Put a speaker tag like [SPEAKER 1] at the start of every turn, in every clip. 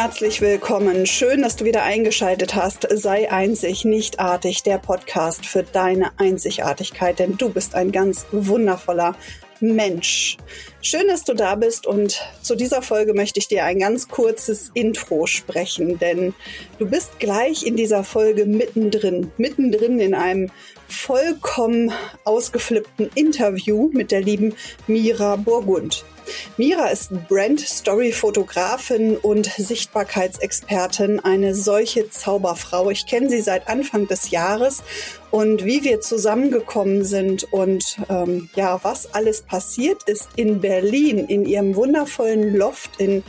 [SPEAKER 1] herzlich willkommen. Schön, dass du wieder eingeschaltet hast. Sei einzig, nicht artig, der Podcast für deine Einzigartigkeit, denn du bist ein ganz wundervoller Mensch. Schön, dass du da bist und zu dieser Folge möchte ich dir ein ganz kurzes Intro sprechen, denn du bist gleich in dieser Folge mittendrin, mittendrin in einem vollkommen ausgeflippten Interview mit der lieben Mira Burgund. Mira ist Brand-Story-Fotografin und Sichtbarkeitsexpertin, eine solche Zauberfrau. Ich kenne sie seit Anfang des Jahres und wie wir zusammengekommen sind und ähm, ja, was alles passiert ist in Berlin, in ihrem wundervollen Loft, in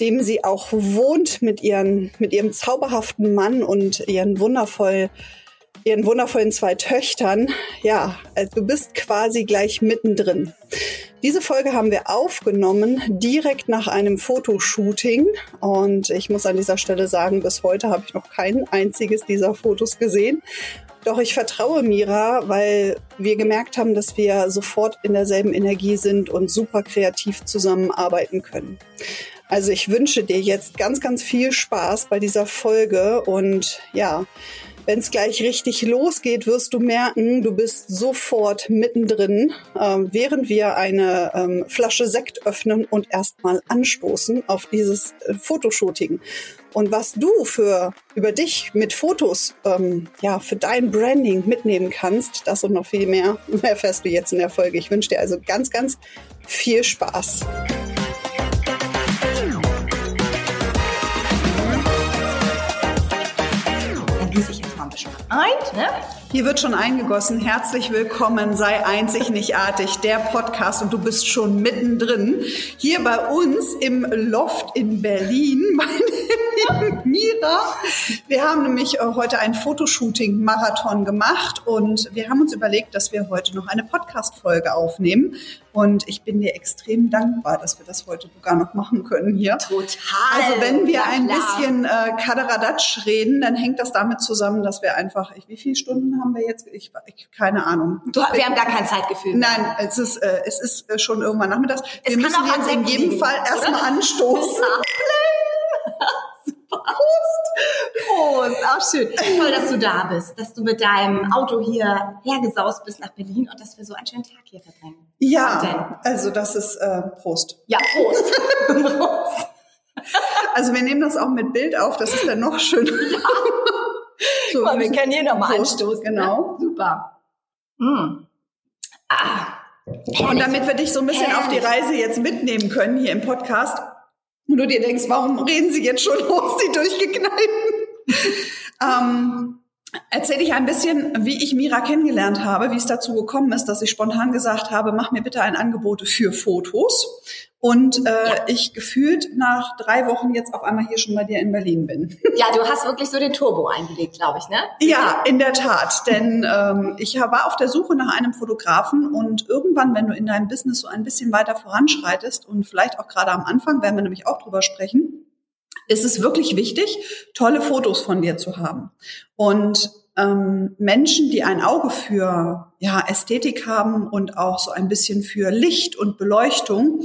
[SPEAKER 1] dem sie auch wohnt mit, ihren, mit ihrem zauberhaften Mann und ihren wundervoll ihren wundervollen zwei Töchtern. Ja, also du bist quasi gleich mittendrin. Diese Folge haben wir aufgenommen direkt nach einem Fotoshooting und ich muss an dieser Stelle sagen, bis heute habe ich noch kein einziges dieser Fotos gesehen. Doch ich vertraue Mira, weil wir gemerkt haben, dass wir sofort in derselben Energie sind und super kreativ zusammenarbeiten können. Also ich wünsche dir jetzt ganz, ganz viel Spaß bei dieser Folge und ja, wenn es gleich richtig losgeht, wirst du merken, du bist sofort mittendrin, äh, während wir eine ähm, Flasche Sekt öffnen und erstmal anstoßen auf dieses äh, Fotoshooting. Und was du für über dich mit Fotos, ähm, ja, für dein Branding mitnehmen kannst, das und noch viel mehr, erfährst du jetzt in der Folge. Ich wünsche dir also ganz, ganz viel Spaß.
[SPEAKER 2] Ein. Ne?
[SPEAKER 1] Hier wird schon eingegossen. Herzlich willkommen, sei einzig, nicht artig, der Podcast und du bist schon mittendrin. Hier bei uns im Loft in Berlin, meine liebe Mira. Wir haben nämlich äh, heute ein Fotoshooting-Marathon gemacht und wir haben uns überlegt, dass wir heute noch eine Podcast-Folge aufnehmen. Und ich bin dir extrem dankbar, dass wir das heute sogar noch machen können hier.
[SPEAKER 2] Total.
[SPEAKER 1] Also wenn wir ein bisschen äh, Kaderadatsch reden, dann hängt das damit zusammen, dass wir einfach, ich, wie viele Stunden haben wir jetzt? Ich, ich keine Ahnung.
[SPEAKER 2] Du, wir haben gar kein Zeitgefühl.
[SPEAKER 1] Nein, es ist, äh, es ist äh, schon irgendwann nachmittags. Wir es müssen jetzt in jedem Fall erstmal anstoßen.
[SPEAKER 2] Prost! Auch schön. Toll, dass du da bist, dass du mit deinem Auto hier hergesaust bist nach Berlin und dass wir so einen schönen Tag hier verbringen.
[SPEAKER 1] Ja, also das ist äh, Prost.
[SPEAKER 2] Ja, Prost. Prost.
[SPEAKER 1] Also wir nehmen das auch mit Bild auf, das ist dann noch schöner. Ja.
[SPEAKER 2] So, Mal, wir können hier nochmal anstoßen.
[SPEAKER 1] Ne? Genau.
[SPEAKER 2] Ne? Super. Mm.
[SPEAKER 1] Ah. Und damit wir dich so ein bisschen Herrlich. auf die Reise jetzt mitnehmen können hier im Podcast, und du dir denkst, warum reden sie jetzt schon los, die durchgeknallten? Ähm, erzähle ich ein bisschen, wie ich Mira kennengelernt habe, wie es dazu gekommen ist, dass ich spontan gesagt habe, mach mir bitte ein Angebot für Fotos und äh, ja. ich gefühlt nach drei Wochen jetzt auf einmal hier schon bei dir in Berlin bin.
[SPEAKER 2] Ja, du hast wirklich so den Turbo eingelegt, glaube ich, ne?
[SPEAKER 1] Ja, in der Tat, denn ähm, ich war auf der Suche nach einem Fotografen und irgendwann, wenn du in deinem Business so ein bisschen weiter voranschreitest und vielleicht auch gerade am Anfang, werden wir nämlich auch drüber sprechen, ist es wirklich wichtig, tolle Fotos von dir zu haben. Und ähm, Menschen, die ein Auge für ja, Ästhetik haben und auch so ein bisschen für Licht und Beleuchtung,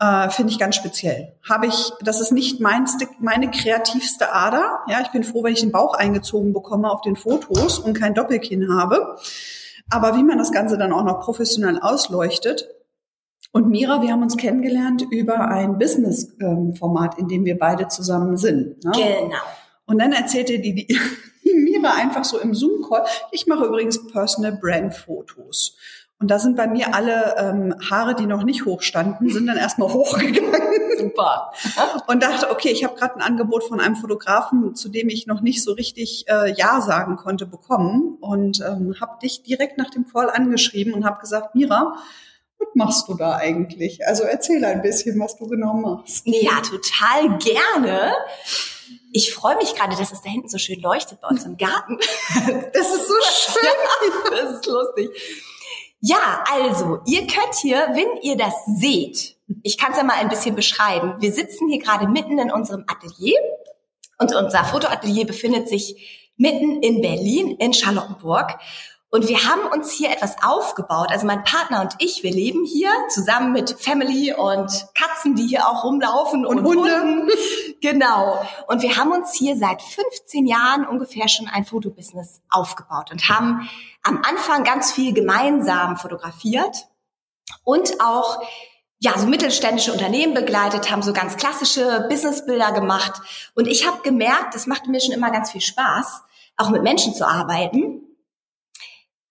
[SPEAKER 1] äh, finde ich ganz speziell. Habe ich, das ist nicht meinste, meine kreativste Ader. Ja, ich bin froh, wenn ich den Bauch eingezogen bekomme auf den Fotos und kein Doppelkinn habe. Aber wie man das Ganze dann auch noch professionell ausleuchtet. Und Mira, wir haben uns kennengelernt über ein Business-Format, in dem wir beide zusammen sind.
[SPEAKER 2] Ne? Genau.
[SPEAKER 1] Und dann erzählte die, die, Mira einfach so im Zoom-Call, ich mache übrigens Personal Brand Fotos. Und da sind bei mir alle ähm, Haare, die noch nicht hochstanden, sind dann erstmal hochgegangen.
[SPEAKER 2] Super.
[SPEAKER 1] Und dachte, okay, ich habe gerade ein Angebot von einem Fotografen, zu dem ich noch nicht so richtig äh, Ja sagen konnte, bekommen. Und ähm, habe dich direkt nach dem Call angeschrieben und habe gesagt, Mira, machst du da eigentlich? Also erzähl ein bisschen, was du genau machst.
[SPEAKER 2] Ja, total gerne. Ich freue mich gerade, dass es da hinten so schön leuchtet bei uns im Garten.
[SPEAKER 1] Das ist so schön.
[SPEAKER 2] Ja, das ist lustig. Ja, also, ihr könnt hier, wenn ihr das seht, ich kann es ja mal ein bisschen beschreiben. Wir sitzen hier gerade mitten in unserem Atelier und unser Fotoatelier befindet sich mitten in Berlin, in Charlottenburg. Und wir haben uns hier etwas aufgebaut. Also mein Partner und ich, wir leben hier zusammen mit Family und Katzen, die hier auch rumlaufen und, und Hunde. Hunden. Genau. Und wir haben uns hier seit 15 Jahren ungefähr schon ein Fotobusiness aufgebaut und haben am Anfang ganz viel gemeinsam fotografiert und auch ja, so mittelständische Unternehmen begleitet, haben so ganz klassische Businessbilder gemacht. Und ich habe gemerkt, das macht mir schon immer ganz viel Spaß, auch mit Menschen zu arbeiten.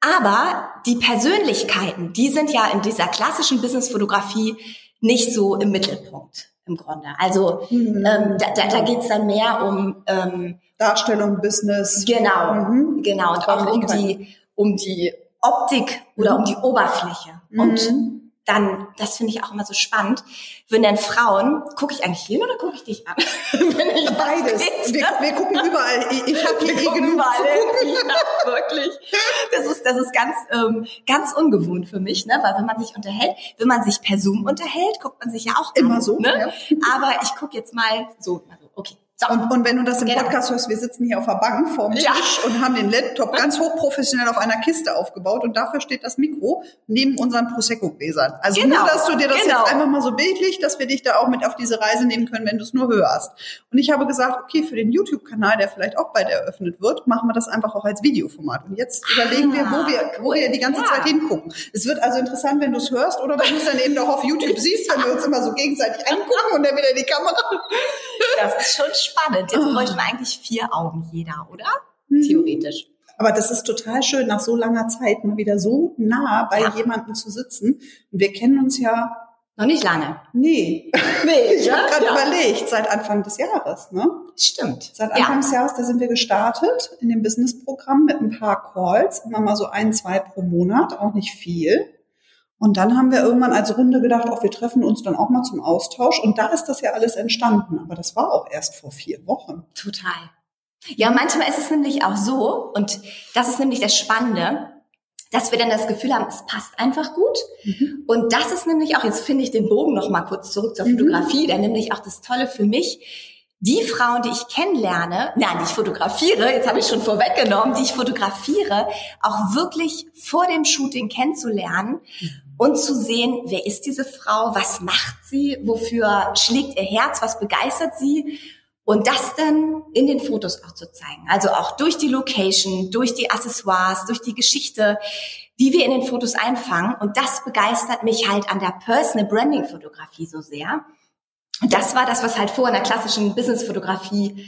[SPEAKER 2] Aber die Persönlichkeiten, die sind ja in dieser klassischen Businessfotografie nicht so im Mittelpunkt im Grunde. Also mhm. ähm, da, da, da geht es dann mehr um
[SPEAKER 1] ähm, Darstellung, Business.
[SPEAKER 2] Genau, mhm. genau. Und auch um die, um die Optik oder mhm. um die Oberfläche. Und mhm dann, das finde ich auch immer so spannend, wenn dann Frauen, gucke ich eigentlich hin oder gucke ich dich an?
[SPEAKER 1] ich Beides. Wir, wir, gucken überall. Ich, ich habe hier wir genug überall zu gucken.
[SPEAKER 2] Ja, wirklich. Das ist, das ist ganz, ähm, ganz ungewohnt für mich, ne? weil wenn man sich unterhält, wenn man sich per Zoom unterhält, guckt man sich ja auch
[SPEAKER 1] immer an, so.
[SPEAKER 2] Ne? Ja. Aber ich gucke jetzt mal so,
[SPEAKER 1] so. Und, und wenn du das im genau. Podcast hörst, wir sitzen hier auf der Bank vorm Tisch ja. und haben den Laptop ganz hochprofessionell auf einer Kiste aufgebaut und dafür steht das Mikro neben unseren Prosecco-Gläsern. Also genau. nur, dass du dir das genau. jetzt einfach mal so bildlich, dass wir dich da auch mit auf diese Reise nehmen können, wenn du es nur hörst. Und ich habe gesagt, okay, für den YouTube-Kanal, der vielleicht auch bald eröffnet wird, machen wir das einfach auch als Videoformat. Und jetzt ah, überlegen wir, wo wir, wo wir die ganze ja. Zeit hingucken. Es wird also interessant, wenn du es hörst oder wenn du es dann eben auch auf YouTube siehst, wenn wir uns immer so gegenseitig angucken und dann wieder die Kamera.
[SPEAKER 2] Das ist schon spannend. Jetzt bräuchten wir eigentlich vier Augen jeder, oder? Mhm. Theoretisch.
[SPEAKER 1] Aber das ist total schön, nach so langer Zeit mal wieder so nah bei ja. jemandem zu sitzen. Und wir kennen uns ja
[SPEAKER 2] noch nicht lange.
[SPEAKER 1] Nee. nee ich habe gerade ja. überlegt, seit Anfang des Jahres, ne?
[SPEAKER 2] Stimmt.
[SPEAKER 1] Seit Anfang ja. des Jahres, da sind wir gestartet in dem Businessprogramm mit ein paar Calls, immer mal so ein, zwei pro Monat, auch nicht viel. Und dann haben wir irgendwann als Runde gedacht, auch wir treffen uns dann auch mal zum Austausch. Und da ist das ja alles entstanden. Aber das war auch erst vor vier Wochen.
[SPEAKER 2] Total. Ja, manchmal ist es nämlich auch so, und das ist nämlich das Spannende, dass wir dann das Gefühl haben, es passt einfach gut. Mhm. Und das ist nämlich auch, jetzt finde ich den Bogen noch mal kurz zurück zur mhm. Fotografie, denn nämlich auch das Tolle für mich, die Frauen, die ich kennenlerne, nein, die ich fotografiere, jetzt habe ich schon vorweggenommen, die ich fotografiere, auch wirklich vor dem Shooting kennenzulernen und zu sehen, wer ist diese Frau, was macht sie, wofür schlägt ihr Herz, was begeistert sie und das dann in den Fotos auch zu zeigen. Also auch durch die Location, durch die Accessoires, durch die Geschichte, die wir in den Fotos einfangen. Und das begeistert mich halt an der Personal Branding Fotografie so sehr und das war das, was halt vor in der klassischen Businessfotografie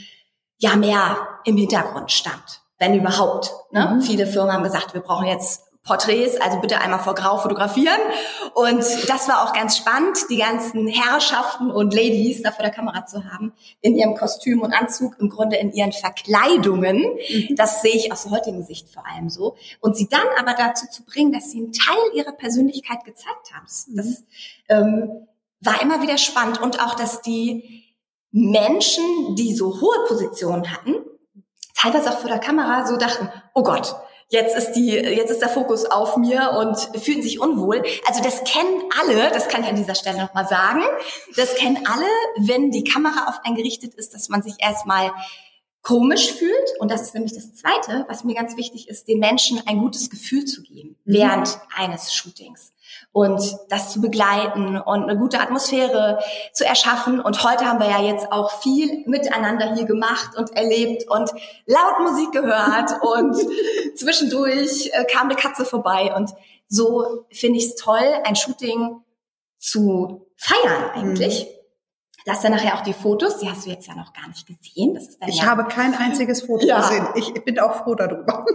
[SPEAKER 2] ja mehr im Hintergrund stand, wenn überhaupt. Ne? Mhm. Viele Firmen haben gesagt, wir brauchen jetzt Porträts, also bitte einmal vor Grau fotografieren. Und das war auch ganz spannend, die ganzen Herrschaften und Ladies da vor der Kamera zu haben, in ihrem Kostüm und Anzug, im Grunde in ihren Verkleidungen. Mhm. Das sehe ich aus der heutigen Sicht vor allem so. Und sie dann aber dazu zu bringen, dass sie einen Teil ihrer Persönlichkeit gezeigt haben. Das, mhm. ähm, war immer wieder spannend und auch, dass die Menschen, die so hohe Positionen hatten, teilweise auch vor der Kamera so dachten, oh Gott, jetzt ist die, jetzt ist der Fokus auf mir und fühlen sich unwohl. Also das kennen alle, das kann ich an dieser Stelle nochmal sagen, das kennen alle, wenn die Kamera auf einen gerichtet ist, dass man sich erstmal komisch fühlt. Und das ist nämlich das Zweite, was mir ganz wichtig ist, den Menschen ein gutes Gefühl zu geben mhm. während eines Shootings und das zu begleiten und eine gute Atmosphäre zu erschaffen. Und heute haben wir ja jetzt auch viel miteinander hier gemacht und erlebt und laut Musik gehört und zwischendurch äh, kam eine Katze vorbei und so finde ich es toll, ein Shooting zu feiern eigentlich. Mhm. Das ist dann nachher auch die Fotos, die hast du jetzt ja noch gar nicht gesehen. Das ist dann
[SPEAKER 1] ich
[SPEAKER 2] ja
[SPEAKER 1] habe kein einziges Foto ja. gesehen. Ich bin auch froh darüber.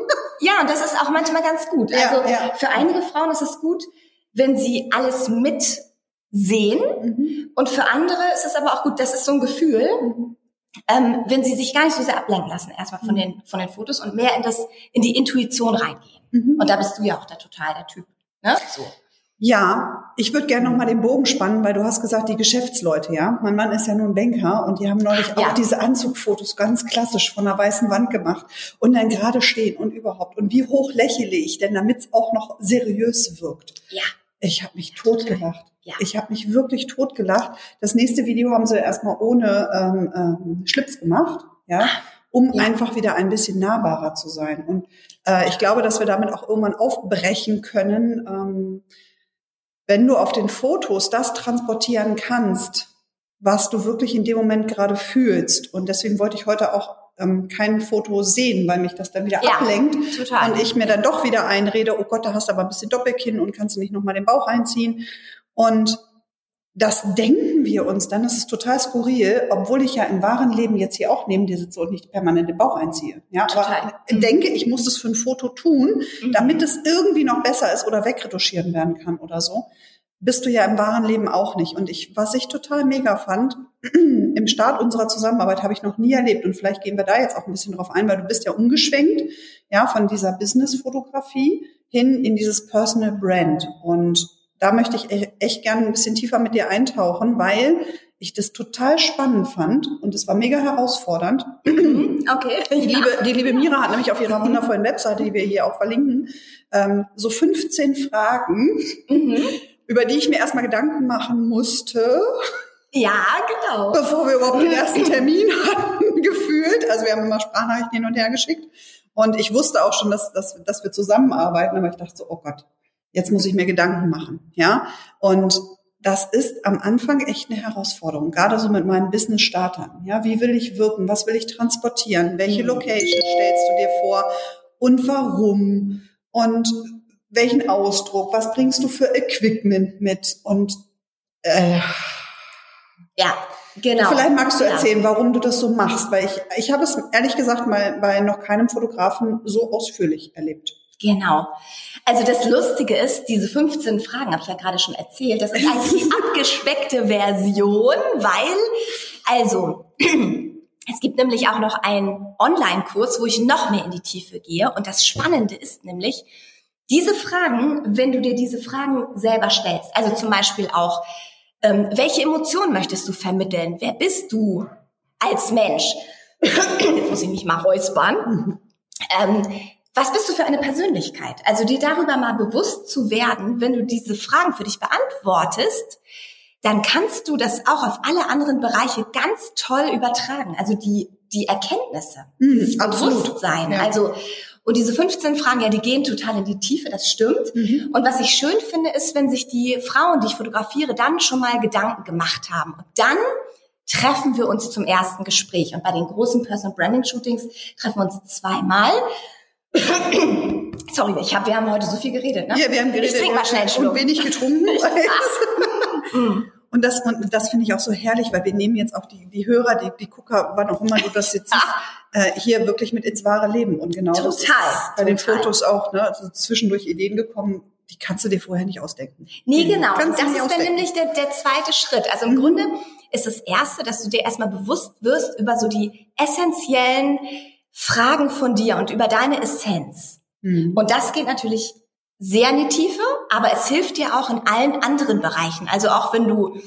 [SPEAKER 2] Ja, und das ist auch manchmal ganz gut. Also ja. für einige Frauen ist es gut, wenn sie alles mitsehen. Mhm. Und für andere ist es aber auch gut, das ist so ein Gefühl, mhm. ähm, wenn sie sich gar nicht so sehr ablenken lassen, erstmal von mhm. den, von den Fotos und mehr in das, in die Intuition reingehen. Mhm. Und da bist du ja auch der total der Typ. Ne? So.
[SPEAKER 1] Ja, ich würde gerne noch mal den Bogen spannen, weil du hast gesagt, die Geschäftsleute, ja. Mein Mann ist ja nun Banker und die haben neulich ja. auch diese Anzugfotos ganz klassisch von einer weißen Wand gemacht und dann gerade stehen und überhaupt. Und wie hoch lächle ich denn, damit es auch noch seriös wirkt?
[SPEAKER 2] Ja.
[SPEAKER 1] Ich habe mich totgelacht. Ja. Ich habe mich wirklich totgelacht. Das nächste Video haben sie erstmal ohne ähm, ähm, Schlips gemacht, ja. um ja. einfach wieder ein bisschen nahbarer zu sein. Und äh, ich glaube, dass wir damit auch irgendwann aufbrechen können, ähm, wenn du auf den Fotos das transportieren kannst, was du wirklich in dem Moment gerade fühlst. Und deswegen wollte ich heute auch ähm, kein Foto sehen, weil mich das dann wieder ja, ablenkt total. und ich mir dann doch wieder einrede, oh Gott, da hast du aber ein bisschen Doppelkinn und kannst du nicht nochmal den Bauch einziehen. Und das denken wir uns dann, das ist total skurril, obwohl ich ja im wahren Leben jetzt hier auch neben dir sitze und nicht permanent den Bauch einziehe. Ja, total. aber mhm. denke, ich muss das für ein Foto tun, mhm. damit es irgendwie noch besser ist oder wegretuschieren werden kann oder so. Bist du ja im wahren Leben auch nicht. Und ich, was ich total mega fand, im Start unserer Zusammenarbeit habe ich noch nie erlebt. Und vielleicht gehen wir da jetzt auch ein bisschen drauf ein, weil du bist ja umgeschwenkt, ja, von dieser Business-Fotografie hin in dieses Personal Brand. Und da möchte ich e-, echt gerne ein bisschen tiefer mit dir eintauchen, weil ich das total spannend fand und es war mega herausfordernd.
[SPEAKER 2] Okay.
[SPEAKER 1] Die liebe, die liebe Mira hat nämlich auf ihrer wundervollen Webseite, die wir hier auch verlinken, ähm, so 15 Fragen, mhm. Über die ich mir erstmal Gedanken machen musste.
[SPEAKER 2] Ja, genau.
[SPEAKER 1] Bevor wir überhaupt den ersten Termin hatten, gefühlt. Also wir haben immer Sprachnachrichten hin und her geschickt. Und ich wusste auch schon, dass, dass, dass wir zusammenarbeiten, aber ich dachte so, oh Gott, Jetzt muss ich mir Gedanken machen, ja. Und das ist am Anfang echt eine Herausforderung, gerade so mit meinen Business-Startern. Ja, wie will ich wirken? Was will ich transportieren? Welche mhm. Location stellst du dir vor? Und warum? Und welchen Ausdruck? Was bringst du für Equipment mit? Und äh,
[SPEAKER 2] ja, genau.
[SPEAKER 1] Vielleicht magst du erzählen, warum du das so machst, weil ich ich habe es ehrlich gesagt mal bei noch keinem Fotografen so ausführlich erlebt.
[SPEAKER 2] Genau. Also das Lustige ist, diese 15 Fragen habe ich ja gerade schon erzählt, das ist eigentlich die abgespeckte Version, weil, also, es gibt nämlich auch noch einen Online-Kurs, wo ich noch mehr in die Tiefe gehe. Und das Spannende ist nämlich, diese Fragen, wenn du dir diese Fragen selber stellst, also zum Beispiel auch, ähm, welche Emotionen möchtest du vermitteln? Wer bist du als Mensch? Jetzt muss ich mich mal räuspern. Ähm, was bist du für eine Persönlichkeit? Also dir darüber mal bewusst zu werden, wenn du diese Fragen für dich beantwortest, dann kannst du das auch auf alle anderen Bereiche ganz toll übertragen. Also die, die Erkenntnisse, mhm, dieses Bewusstsein. Ja. Also, und diese 15 Fragen, ja, die gehen total in die Tiefe, das stimmt. Mhm. Und was ich schön finde, ist, wenn sich die Frauen, die ich fotografiere, dann schon mal Gedanken gemacht haben. Und dann treffen wir uns zum ersten Gespräch. Und bei den großen Personal Branding Shootings treffen wir uns zweimal. Sorry, ich hab, wir haben heute so viel geredet, ne?
[SPEAKER 1] Ja, wir haben geredet.
[SPEAKER 2] Ich trinke mal schnell einen
[SPEAKER 1] Schluck. Und wenig getrunken. und das, und das finde ich auch so herrlich, weil wir nehmen jetzt auch die, die Hörer, die, die Gucker, wann auch immer du das jetzt siehst, äh, hier wirklich mit ins wahre Leben. Und genau total, das ist bei total. den Fotos auch, ne? Also zwischendurch Ideen gekommen, die kannst du dir vorher nicht ausdenken.
[SPEAKER 2] Nee, genau. Das ist dann nämlich der, der zweite Schritt. Also im mhm. Grunde ist das erste, dass du dir erstmal bewusst wirst über so die essentiellen Fragen von dir und über deine Essenz. Mhm. Und das geht natürlich sehr in die Tiefe, aber es hilft dir auch in allen anderen Bereichen. Also auch wenn du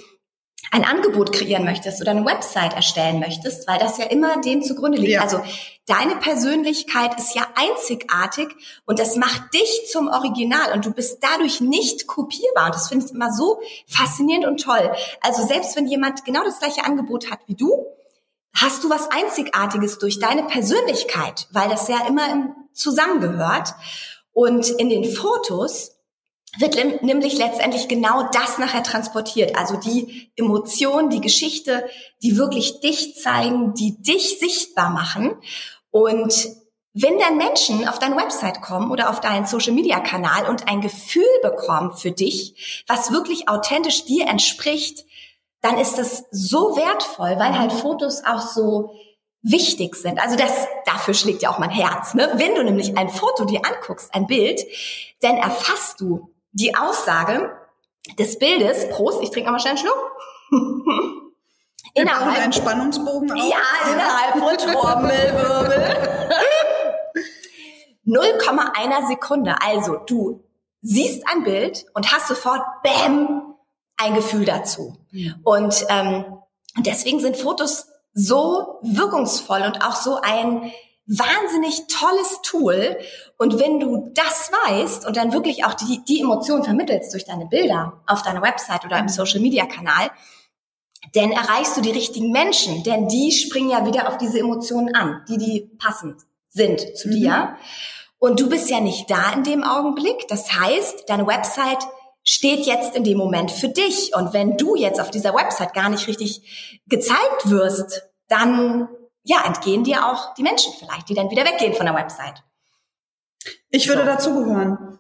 [SPEAKER 2] ein Angebot kreieren möchtest oder eine Website erstellen möchtest, weil das ja immer dem zugrunde liegt. Ja. Also deine Persönlichkeit ist ja einzigartig und das macht dich zum Original und du bist dadurch nicht kopierbar. Und das finde ich immer so faszinierend und toll. Also selbst wenn jemand genau das gleiche Angebot hat wie du, hast du was Einzigartiges durch deine Persönlichkeit, weil das ja immer zusammengehört. Und in den Fotos wird nämlich letztendlich genau das nachher transportiert. Also die Emotionen, die Geschichte, die wirklich dich zeigen, die dich sichtbar machen. Und wenn dann Menschen auf deine Website kommen oder auf deinen Social Media Kanal und ein Gefühl bekommen für dich, was wirklich authentisch dir entspricht, dann ist das so wertvoll, weil halt Fotos auch so wichtig sind. Also das, dafür schlägt ja auch mein Herz. Ne? Wenn du nämlich ein Foto dir anguckst, ein Bild, dann erfasst du die Aussage des Bildes. Prost, ich trinke mal schnell einen Schluck.
[SPEAKER 1] innerhalb einen Spannungsbogen. Auch.
[SPEAKER 2] Ja, innerhalb von Trommelwirbel. 0,1 Sekunde. Also du siehst ein Bild und hast sofort Bäm ein Gefühl dazu. Ja. Und ähm, deswegen sind Fotos so wirkungsvoll und auch so ein wahnsinnig tolles Tool. Und wenn du das weißt und dann wirklich auch die, die Emotionen vermittelst durch deine Bilder auf deiner Website oder im mhm. Social Media Kanal, denn erreichst du die richtigen Menschen, denn die springen ja wieder auf diese Emotionen an, die die passend sind zu mhm. dir. Und du bist ja nicht da in dem Augenblick. Das heißt, deine Website steht jetzt in dem Moment für dich. Und wenn du jetzt auf dieser Website gar nicht richtig gezeigt wirst, dann ja, entgehen dir auch die Menschen vielleicht, die dann wieder weggehen von der Website.
[SPEAKER 1] Ich würde so. dazugehören.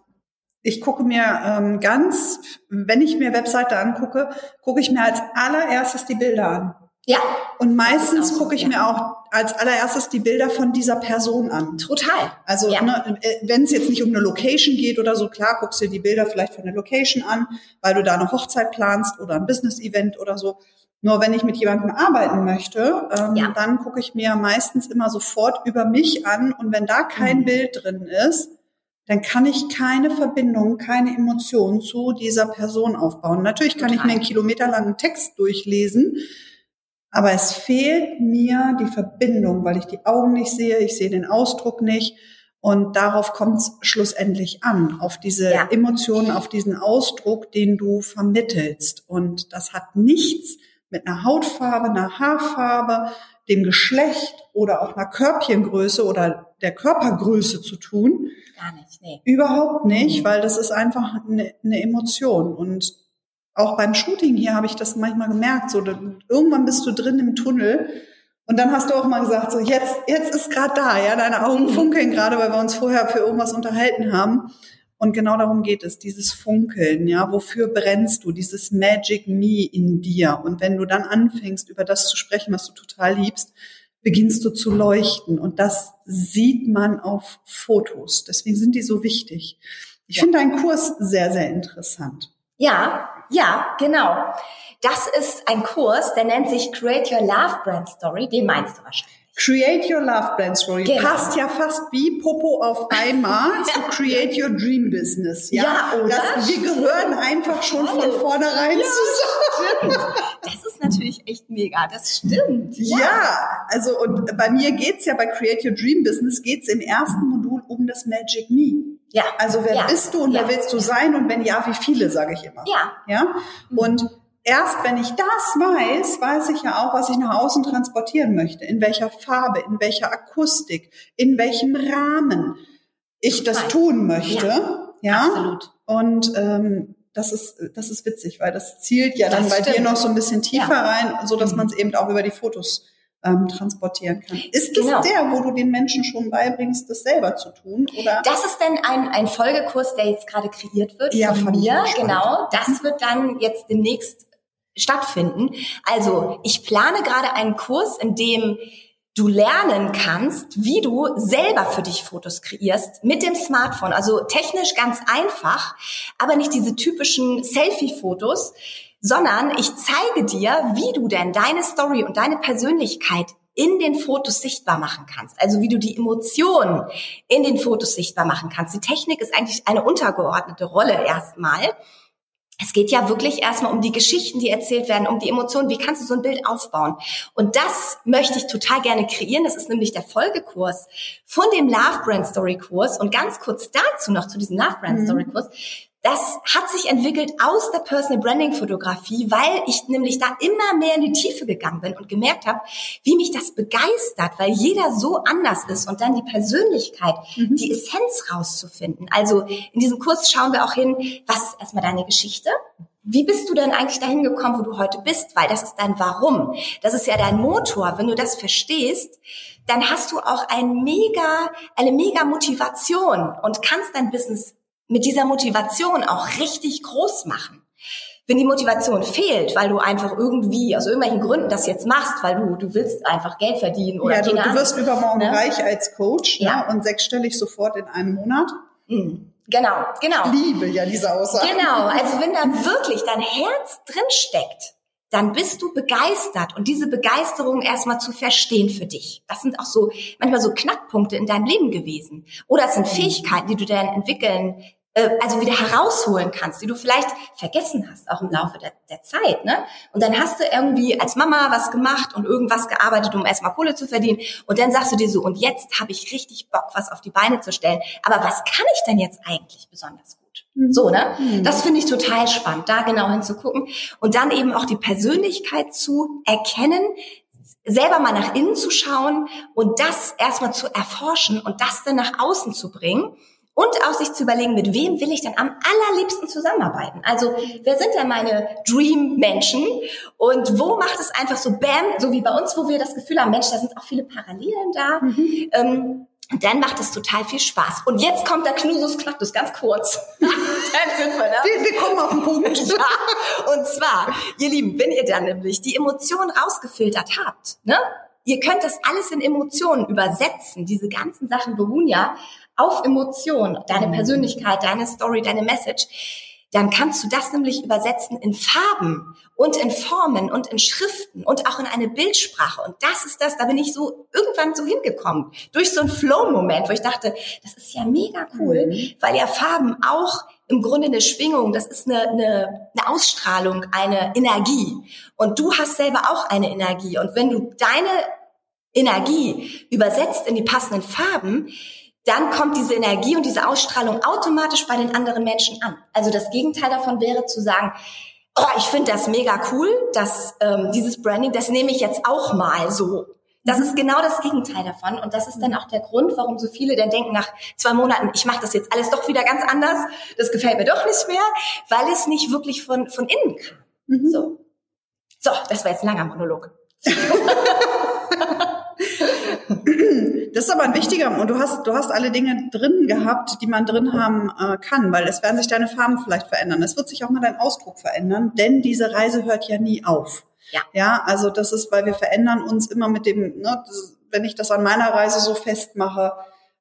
[SPEAKER 1] Ich gucke mir ähm, ganz, wenn ich mir Webseite angucke, gucke ich mir als allererstes die Bilder an.
[SPEAKER 2] Ja.
[SPEAKER 1] Und meistens gucke ich ja. mir auch als allererstes die Bilder von dieser Person an.
[SPEAKER 2] Total.
[SPEAKER 1] Also ja. ne, äh, wenn es jetzt nicht um eine Location geht oder so, klar guckst du dir die Bilder vielleicht von der Location an, weil du da eine Hochzeit planst oder ein Business-Event oder so. Nur wenn ich mit jemandem arbeiten möchte, ähm, ja. dann gucke ich mir meistens immer sofort über mich an und wenn da kein mhm. Bild drin ist, dann kann ich keine Verbindung, keine Emotion zu dieser Person aufbauen. Natürlich kann Total. ich mir einen kilometerlangen Text durchlesen, aber es fehlt mir die Verbindung, weil ich die Augen nicht sehe, ich sehe den Ausdruck nicht. Und darauf kommt es schlussendlich an, auf diese ja. Emotionen, auf diesen Ausdruck, den du vermittelst. Und das hat nichts mit einer Hautfarbe, einer Haarfarbe, dem Geschlecht oder auch einer Körbchengröße oder der Körpergröße zu tun.
[SPEAKER 2] Gar nicht, nee.
[SPEAKER 1] Überhaupt nicht, mhm. weil das ist einfach eine, eine Emotion. Und auch beim Shooting hier habe ich das manchmal gemerkt. So, irgendwann bist du drin im Tunnel und dann hast du auch mal gesagt, so jetzt, jetzt ist gerade da, ja, deine Augen mhm. funkeln gerade, weil wir uns vorher für irgendwas unterhalten haben. Und genau darum geht es, dieses Funkeln, ja, wofür brennst du, dieses Magic Me in dir. Und wenn du dann anfängst, über das zu sprechen, was du total liebst, beginnst du zu leuchten. Und das sieht man auf Fotos. Deswegen sind die so wichtig. Ich ja. finde deinen Kurs sehr, sehr interessant.
[SPEAKER 2] Ja, ja, genau. Das ist ein Kurs, der nennt sich Create Your Love Brand Story. Den meinst du wahrscheinlich.
[SPEAKER 1] Create Your Love Brand Story genau. passt ja fast wie Popo auf einmal zu Create Your Dream Business. Ja, ja oder? Das, wir gehören einfach schon von vornherein ja, zusammen.
[SPEAKER 2] Das ist natürlich echt mega. Das stimmt.
[SPEAKER 1] Ja, ja also und bei mir geht's ja bei Create Your Dream Business geht's im ersten Modul um das Magic Me. Ja. Also wer ja. bist du und ja. wer willst du sein und wenn ja, wie viele, sage ich immer.
[SPEAKER 2] Ja.
[SPEAKER 1] Ja. Und erst wenn ich das weiß, weiß ich ja auch, was ich nach außen transportieren möchte, in welcher Farbe, in welcher Akustik, in welchem Rahmen ich das tun möchte. Ja, ja? absolut. Und ähm, das ist das ist witzig, weil das zielt ja dann das bei stimmt. dir noch so ein bisschen tiefer ja. rein, so dass mhm. man es eben auch über die Fotos ähm, transportieren kann. Ist das genau. der, wo du den Menschen schon beibringst, das selber zu tun? Oder?
[SPEAKER 2] Das ist dann ein, ein Folgekurs, der jetzt gerade kreiert wird ja, von mir. Genau, das wird dann jetzt demnächst stattfinden. Also ich plane gerade einen Kurs, in dem du lernen kannst, wie du selber für dich Fotos kreierst mit dem Smartphone. Also technisch ganz einfach, aber nicht diese typischen Selfie-Fotos, sondern ich zeige dir, wie du denn deine Story und deine Persönlichkeit in den Fotos sichtbar machen kannst. Also wie du die Emotionen in den Fotos sichtbar machen kannst. Die Technik ist eigentlich eine untergeordnete Rolle erstmal es geht ja wirklich erstmal um die Geschichten, die erzählt werden, um die Emotionen. Wie kannst du so ein Bild aufbauen? Und das möchte ich total gerne kreieren. Das ist nämlich der Folgekurs von dem Love Brand Story Kurs. Und ganz kurz dazu noch zu diesem Love Brand mhm. Story Kurs. Das hat sich entwickelt aus der Personal Branding Fotografie, weil ich nämlich da immer mehr in die Tiefe gegangen bin und gemerkt habe, wie mich das begeistert, weil jeder so anders ist und dann die Persönlichkeit, mhm. die Essenz rauszufinden. Also in diesem Kurs schauen wir auch hin, was ist erstmal deine Geschichte? Wie bist du denn eigentlich dahin gekommen, wo du heute bist? Weil das ist dein Warum. Das ist ja dein Motor. Wenn du das verstehst, dann hast du auch ein mega, eine mega Motivation und kannst dein Business mit dieser Motivation auch richtig groß machen. Wenn die Motivation fehlt, weil du einfach irgendwie aus irgendwelchen Gründen das jetzt machst, weil du du willst einfach Geld verdienen oder
[SPEAKER 1] ja, du, du wirst übermorgen ne? reich als Coach ja. Ne? und sechsstellig sofort in einem Monat.
[SPEAKER 2] Mhm. Genau, genau.
[SPEAKER 1] Ich liebe ja diese Aussage.
[SPEAKER 2] Genau, also wenn da wirklich dein Herz drin steckt, dann bist du begeistert und diese Begeisterung erstmal zu verstehen für dich. Das sind auch so manchmal so Knackpunkte in deinem Leben gewesen. Oder es sind mhm. Fähigkeiten, die du dann entwickeln also wieder herausholen kannst, die du vielleicht vergessen hast, auch im Laufe der, der Zeit. Ne? Und dann hast du irgendwie als Mama was gemacht und irgendwas gearbeitet, um erstmal Kohle zu verdienen. Und dann sagst du dir so, und jetzt habe ich richtig Bock, was auf die Beine zu stellen. Aber was kann ich denn jetzt eigentlich besonders gut? Mhm. So, ne? Mhm. Das finde ich total spannend, da genau hinzugucken. Und dann eben auch die Persönlichkeit zu erkennen, selber mal nach innen zu schauen und das erstmal zu erforschen und das dann nach außen zu bringen und auch sich zu überlegen, mit wem will ich denn am allerliebsten zusammenarbeiten? Also, wer sind denn meine Dream-Menschen? Und wo macht es einfach so Bam, so wie bei uns, wo wir das Gefühl haben, Mensch, da sind auch viele Parallelen da. Mhm. Ähm, und dann macht es total viel Spaß. Und jetzt kommt der Knusus Knactus, ganz kurz. dann
[SPEAKER 1] sind wir, ne? wir, wir kommen auf den Punkt.
[SPEAKER 2] ja. Und zwar, ihr Lieben, wenn ihr dann nämlich die Emotionen rausgefiltert habt, ne? Ihr könnt das alles in Emotionen übersetzen. Diese ganzen Sachen beruhen ja auf Emotionen, deine mhm. Persönlichkeit, deine Story, deine Message, dann kannst du das nämlich übersetzen in Farben und in Formen und in Schriften und auch in eine Bildsprache. Und das ist das, da bin ich so irgendwann so hingekommen. Durch so einen Flow-Moment, wo ich dachte, das ist ja mega cool, mhm. weil ja Farben auch im Grunde eine Schwingung, das ist eine, eine, eine Ausstrahlung, eine Energie. Und du hast selber auch eine Energie. Und wenn du deine Energie übersetzt in die passenden Farben, dann kommt diese Energie und diese Ausstrahlung automatisch bei den anderen Menschen an. Also das Gegenteil davon wäre zu sagen, oh, ich finde das mega cool, dass ähm, dieses Branding, das nehme ich jetzt auch mal so. Das ist genau das Gegenteil davon und das ist dann auch der Grund, warum so viele dann denken nach zwei Monaten, ich mache das jetzt alles doch wieder ganz anders, das gefällt mir doch nicht mehr, weil es nicht wirklich von, von innen kam. Mhm. So. so, das war jetzt ein langer Monolog.
[SPEAKER 1] Das ist aber ein wichtiger, und du hast, du hast alle Dinge drin gehabt, die man drin haben äh, kann, weil es werden sich deine Farben vielleicht verändern. Es wird sich auch mal dein Ausdruck verändern, denn diese Reise hört ja nie auf. Ja. Ja, also das ist, weil wir verändern uns immer mit dem, ne, das, wenn ich das an meiner Reise so festmache,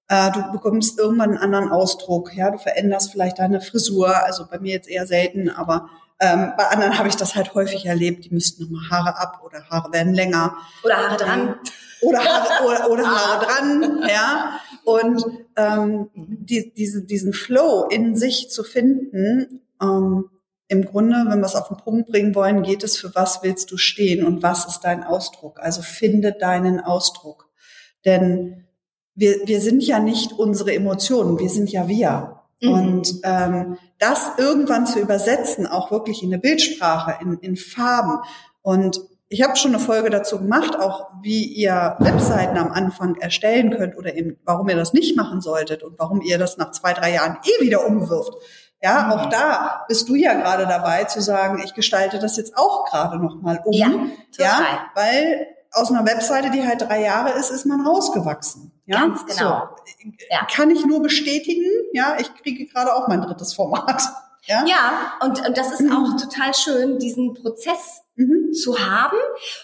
[SPEAKER 1] äh, du bekommst irgendwann einen anderen Ausdruck, ja, du veränderst vielleicht deine Frisur, also bei mir jetzt eher selten, aber ähm, bei anderen habe ich das halt häufig erlebt, die müssten nochmal Haare ab oder Haare werden länger.
[SPEAKER 2] Oder Haare dran.
[SPEAKER 1] Oder Haare, oder, oder Haare dran, ja. Und ähm, die, diese, diesen Flow in sich zu finden, ähm, im Grunde, wenn wir es auf den Punkt bringen wollen, geht es, für was willst du stehen und was ist dein Ausdruck? Also finde deinen Ausdruck. Denn wir, wir sind ja nicht unsere Emotionen, wir sind ja wir. Mhm. Und ähm, das irgendwann zu übersetzen, auch wirklich in eine Bildsprache, in, in Farben. Und ich habe schon eine Folge dazu gemacht, auch wie ihr Webseiten am Anfang erstellen könnt oder eben warum ihr das nicht machen solltet und warum ihr das nach zwei, drei Jahren eh wieder umwirft. Ja, mhm. auch da bist du ja gerade dabei zu sagen, ich gestalte das jetzt auch gerade nochmal um. Ja, total. ja, weil aus einer Webseite, die halt drei Jahre ist, ist man rausgewachsen. Ja?
[SPEAKER 2] Ganz genau.
[SPEAKER 1] So. Ja. Kann ich nur bestätigen. Ja, ich kriege gerade auch mein drittes Format.
[SPEAKER 2] Ja, ja und, und das ist mhm. auch total schön, diesen Prozess mhm. zu haben.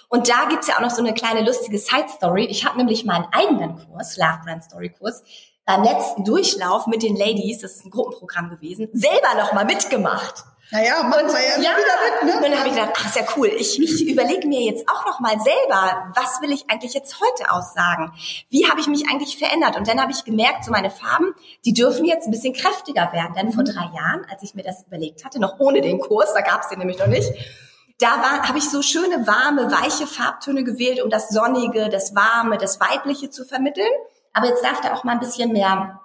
[SPEAKER 2] Und da gibt's ja auch noch so eine kleine lustige Side-Story. Ich habe nämlich meinen eigenen Kurs, Love Brand Story Kurs, beim letzten Durchlauf mit den Ladies, das ist ein Gruppenprogramm gewesen, selber nochmal mitgemacht.
[SPEAKER 1] Naja, machen wir ja, ja wieder mit,
[SPEAKER 2] ne? Und dann habe ich gedacht, ach, ist ja cool. Ich, ich überlege mir jetzt auch noch mal selber, was will ich eigentlich jetzt heute aussagen? Wie habe ich mich eigentlich verändert? Und dann habe ich gemerkt, so meine Farben, die dürfen jetzt ein bisschen kräftiger werden. Denn vor mhm. drei Jahren, als ich mir das überlegt hatte, noch ohne den Kurs, da gab es den nämlich noch nicht, da habe ich so schöne, warme, weiche Farbtöne gewählt, um das Sonnige, das Warme, das Weibliche zu vermitteln. Aber jetzt darf da auch mal ein bisschen mehr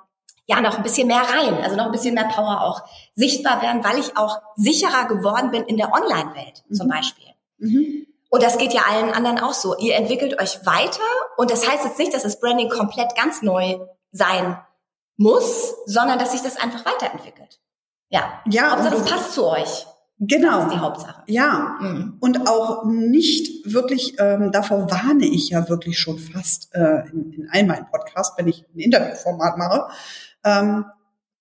[SPEAKER 2] ja noch ein bisschen mehr rein, also noch ein bisschen mehr Power auch sichtbar werden, weil ich auch sicherer geworden bin in der Online-Welt mhm. zum Beispiel. Mhm. Und das geht ja allen anderen auch so. Ihr entwickelt euch weiter und das heißt jetzt nicht, dass das Branding komplett ganz neu sein muss, sondern dass sich das einfach weiterentwickelt. Ja. Ja. Hauptsache, das passt zu euch.
[SPEAKER 1] Genau.
[SPEAKER 2] Das ist die Hauptsache.
[SPEAKER 1] Ja. Mhm. Und auch nicht wirklich, ähm, davor warne ich ja wirklich schon fast äh, in, in all meinen Podcasts, wenn ich ein Interviewformat mache, ähm,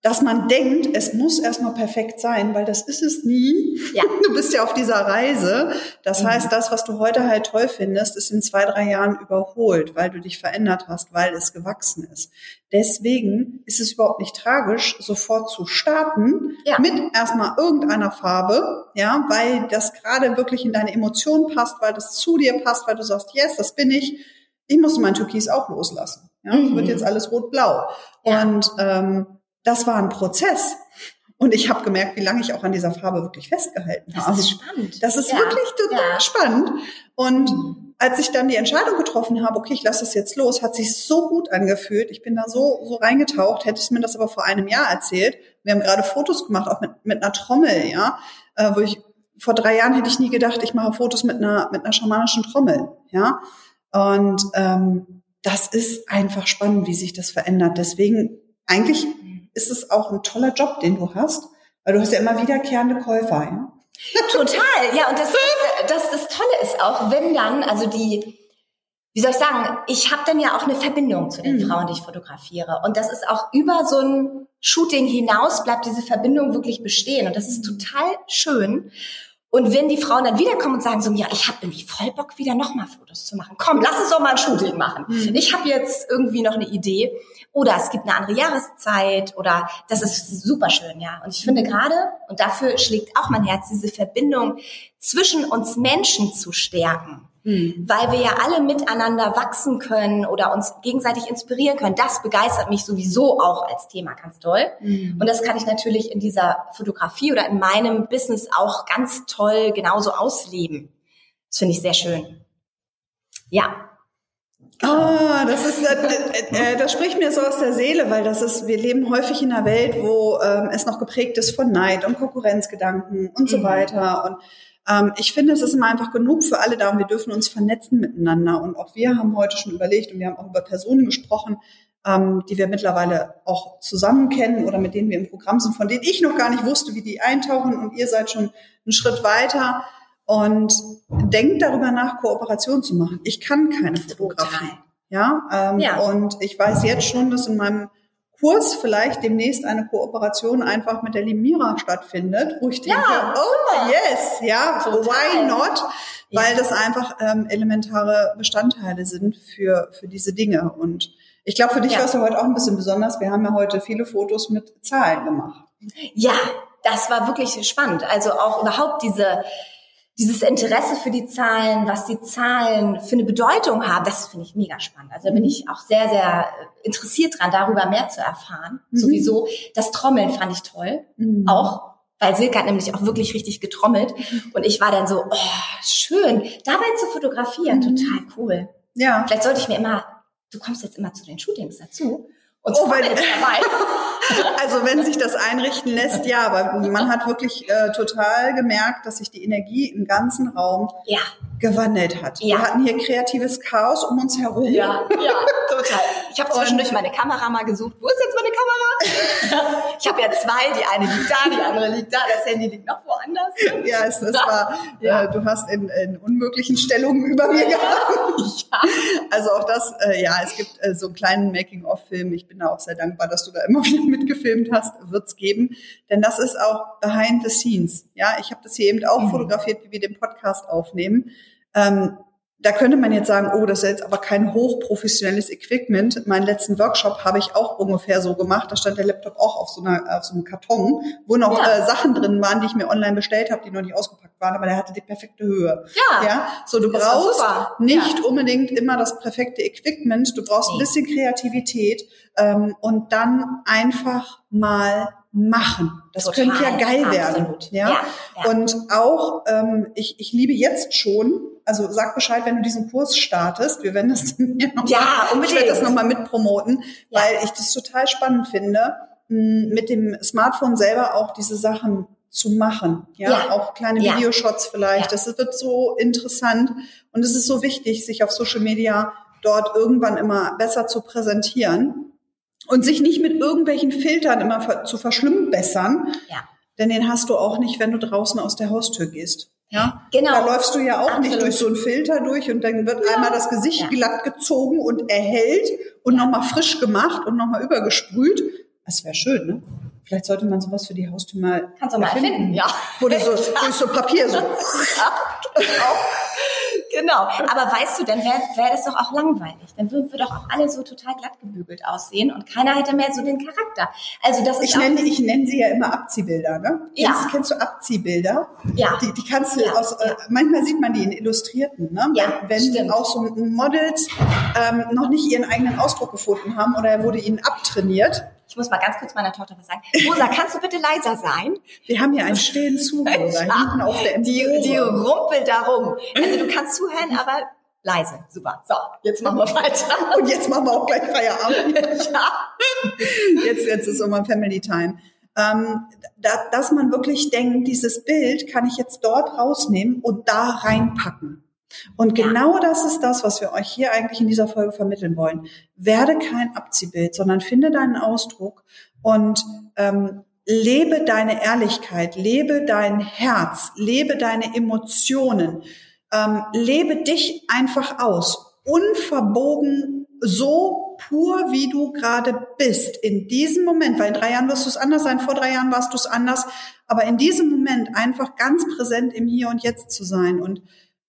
[SPEAKER 1] dass man denkt, es muss erstmal perfekt sein, weil das ist es nie. Ja. Du bist ja auf dieser Reise. Das mhm. heißt, das, was du heute halt toll findest, ist in zwei, drei Jahren überholt, weil du dich verändert hast, weil es gewachsen ist. Deswegen ist es überhaupt nicht tragisch, sofort zu starten ja. mit erstmal irgendeiner Farbe, ja, weil das gerade wirklich in deine Emotionen passt, weil das zu dir passt, weil du sagst, yes, das bin ich. Ich muss mein Türkis auch loslassen. Ja, mhm. wird jetzt alles rot-blau. Ja. Und ähm, das war ein Prozess. Und ich habe gemerkt, wie lange ich auch an dieser Farbe wirklich festgehalten habe.
[SPEAKER 2] Das ist spannend.
[SPEAKER 1] Das ist ja. wirklich total ja. spannend. Und mhm. als ich dann die Entscheidung getroffen habe, okay, ich lasse das jetzt los, hat sich so gut angefühlt. Ich bin da so, so reingetaucht. Hätte ich mir das aber vor einem Jahr erzählt. Wir haben gerade Fotos gemacht, auch mit, mit einer Trommel, ja, äh, wo ich vor drei Jahren hätte ich nie gedacht, ich mache Fotos mit einer, mit einer schamanischen Trommel, ja. Und ähm, das ist einfach spannend, wie sich das verändert. Deswegen eigentlich ist es auch ein toller Job, den du hast, weil du hast ja immer wiederkehrende Käufer, ja?
[SPEAKER 2] Total, ja, und das, das, das Tolle ist auch, wenn dann, also die, wie soll ich sagen, ich habe dann ja auch eine Verbindung zu den mhm. Frauen, die ich fotografiere. Und das ist auch über so ein Shooting hinaus bleibt diese Verbindung wirklich bestehen. Und das ist total schön. Und wenn die Frauen dann wiederkommen und sagen so, ja, ich habe irgendwie voll Bock, wieder nochmal Fotos zu machen. Komm, lass uns doch mal ein Shooting machen. Mhm. Ich habe jetzt irgendwie noch eine Idee. Oder es gibt eine andere Jahreszeit oder das ist super schön, ja. Und ich finde gerade, und dafür schlägt auch mein Herz, diese Verbindung zwischen uns Menschen zu stärken mhm. weil wir ja alle miteinander wachsen können oder uns gegenseitig inspirieren können. Das begeistert mich sowieso auch als Thema ganz toll. Mhm. Und das kann ich natürlich in dieser Fotografie oder in meinem Business auch ganz toll genauso ausleben. Das finde ich sehr schön. Ja.
[SPEAKER 1] Ah, das ist, äh, äh, äh, das spricht mir so aus der Seele, weil das ist, wir leben häufig in einer Welt, wo ähm, es noch geprägt ist von Neid und Konkurrenzgedanken und so mhm. weiter. Und ähm, ich finde, es ist immer einfach genug für alle da und wir dürfen uns vernetzen miteinander. Und auch wir haben heute schon überlegt und wir haben auch über Personen gesprochen, ähm, die wir mittlerweile auch zusammen kennen oder mit denen wir im Programm sind, von denen ich noch gar nicht wusste, wie die eintauchen und ihr seid schon einen Schritt weiter und denkt darüber nach, Kooperation zu machen. Ich kann keine Fotografie. Ja, ähm, ja, und ich weiß jetzt schon, dass in meinem Kurs vielleicht demnächst eine Kooperation einfach mit der Limira stattfindet, wo ich denke, ja, oh yes, ja, Total. why not? Weil ja. das einfach ähm, elementare Bestandteile sind für, für diese Dinge. Und ich glaube, für dich ja. war es ja heute auch ein bisschen besonders. Wir haben ja heute viele Fotos mit Zahlen gemacht.
[SPEAKER 2] Ja, das war wirklich spannend. Also auch überhaupt diese dieses Interesse für die Zahlen, was die Zahlen für eine Bedeutung haben, das finde ich mega spannend. Also da bin ich auch sehr, sehr interessiert dran, darüber mehr zu erfahren. Mhm. Sowieso. Das Trommeln fand ich toll. Mhm. Auch. Weil Silke hat nämlich auch wirklich richtig getrommelt. Mhm. Und ich war dann so, oh, schön, dabei zu fotografieren, mhm. total cool. Ja. Vielleicht sollte ich mir immer, du kommst jetzt immer zu den Shootings dazu und oh, wenn, dabei.
[SPEAKER 1] also wenn sich das einrichten lässt, ja, aber man hat wirklich äh, total gemerkt, dass sich die Energie im ganzen Raum ja. gewandelt hat. Ja. Wir hatten hier kreatives Chaos um uns herum.
[SPEAKER 2] Ja, ja, total. Ich habe zwischendurch meine Kamera mal gesucht. Wo ist jetzt meine Kamera? Ich habe ja zwei, die eine liegt da, die andere liegt da, das Handy liegt noch woanders.
[SPEAKER 1] Ja, es, es war, ja. Äh, du hast in, in unmöglichen Stellungen über mir gehabt. ja. Also auch das, äh, ja, es gibt äh, so einen kleinen Making-of-Film. Ich bin da auch sehr dankbar, dass du da immer wieder mitgefilmt hast, wird's geben. Denn das ist auch behind the scenes. Ja, ich habe das hier eben auch mhm. fotografiert, wie wir den Podcast aufnehmen. Ähm, da könnte man jetzt sagen, oh, das ist jetzt aber kein hochprofessionelles Equipment. Meinen letzten Workshop habe ich auch ungefähr so gemacht. Da stand der Laptop auch auf so, einer, auf so einem Karton, wo noch ja. äh, Sachen drin waren, die ich mir online bestellt habe, die noch nicht ausgepackt waren, aber der hatte die perfekte Höhe. Ja. ja? So, du brauchst nicht ja. unbedingt immer das perfekte Equipment. Du brauchst nee. ein bisschen Kreativität ähm, und dann einfach mal machen. Das Total, könnte ja geil werden. Ja? ja? Ja, Und auch, ähm, ich, ich liebe jetzt schon, also sag Bescheid, wenn du diesen Kurs startest. Wir werden das dann hier noch
[SPEAKER 2] ja, unbedingt.
[SPEAKER 1] Ich werde das nochmal mitpromoten, ja. weil ich das total spannend finde, mit dem Smartphone selber auch diese Sachen zu machen. Ja, ja. auch kleine ja. Videoshots vielleicht. Das wird so interessant. Und es ist so wichtig, sich auf Social Media dort irgendwann immer besser zu präsentieren und sich nicht mit irgendwelchen Filtern immer zu verschlimmbessern. Ja. Denn den hast du auch nicht, wenn du draußen aus der Haustür gehst. Ja, genau. Da läufst du ja auch Absolut. nicht durch so einen Filter durch und dann wird ja. einmal das Gesicht ja. glatt gezogen und erhellt und ja. nochmal frisch gemacht und nochmal übergesprüht. Das wäre schön, ne? Vielleicht sollte man sowas für die Haustür mal
[SPEAKER 2] Kannst du mal erfinden, ja.
[SPEAKER 1] Wo du so durch so Papier so.
[SPEAKER 2] Genau. Aber weißt du, dann wäre wär das doch auch langweilig. Dann würden wir doch auch alle so total glatt gebügelt aussehen und keiner hätte mehr so den Charakter. Also das
[SPEAKER 1] ist ich nenne, ich nenne sie ja immer Abziehbilder, ne? Ja. Kennst, kennst du Abziehbilder? Ja. Die, die kannst du ja. aus, äh, manchmal sieht man die in Illustrierten, ne? Ja, Wenn stimmt. auch so Models ähm, noch nicht ihren eigenen Ausdruck gefunden haben oder er wurde ihnen abtrainiert
[SPEAKER 2] muss mal ganz kurz meiner Tochter was sagen. Rosa, kannst du bitte leiser sein?
[SPEAKER 1] Wir haben hier einen stillen Zuhörer auf der
[SPEAKER 2] Die, die rumpelt da rum. Also du kannst zuhören, aber leise. Super. So, jetzt machen wir weiter.
[SPEAKER 1] Und jetzt machen wir auch gleich Feierabend. ja. Jetzt, jetzt ist immer Family Time. Ähm, da, dass man wirklich denkt, dieses Bild kann ich jetzt dort rausnehmen und da reinpacken. Und genau das ist das, was wir euch hier eigentlich in dieser Folge vermitteln wollen. Werde kein Abziehbild, sondern finde deinen Ausdruck und ähm, lebe deine Ehrlichkeit, lebe dein Herz, lebe deine Emotionen, ähm, lebe dich einfach aus, unverbogen, so pur, wie du gerade bist, in diesem Moment, weil in drei Jahren wirst du es anders sein, vor drei Jahren warst du es anders, aber in diesem Moment einfach ganz präsent im Hier und Jetzt zu sein und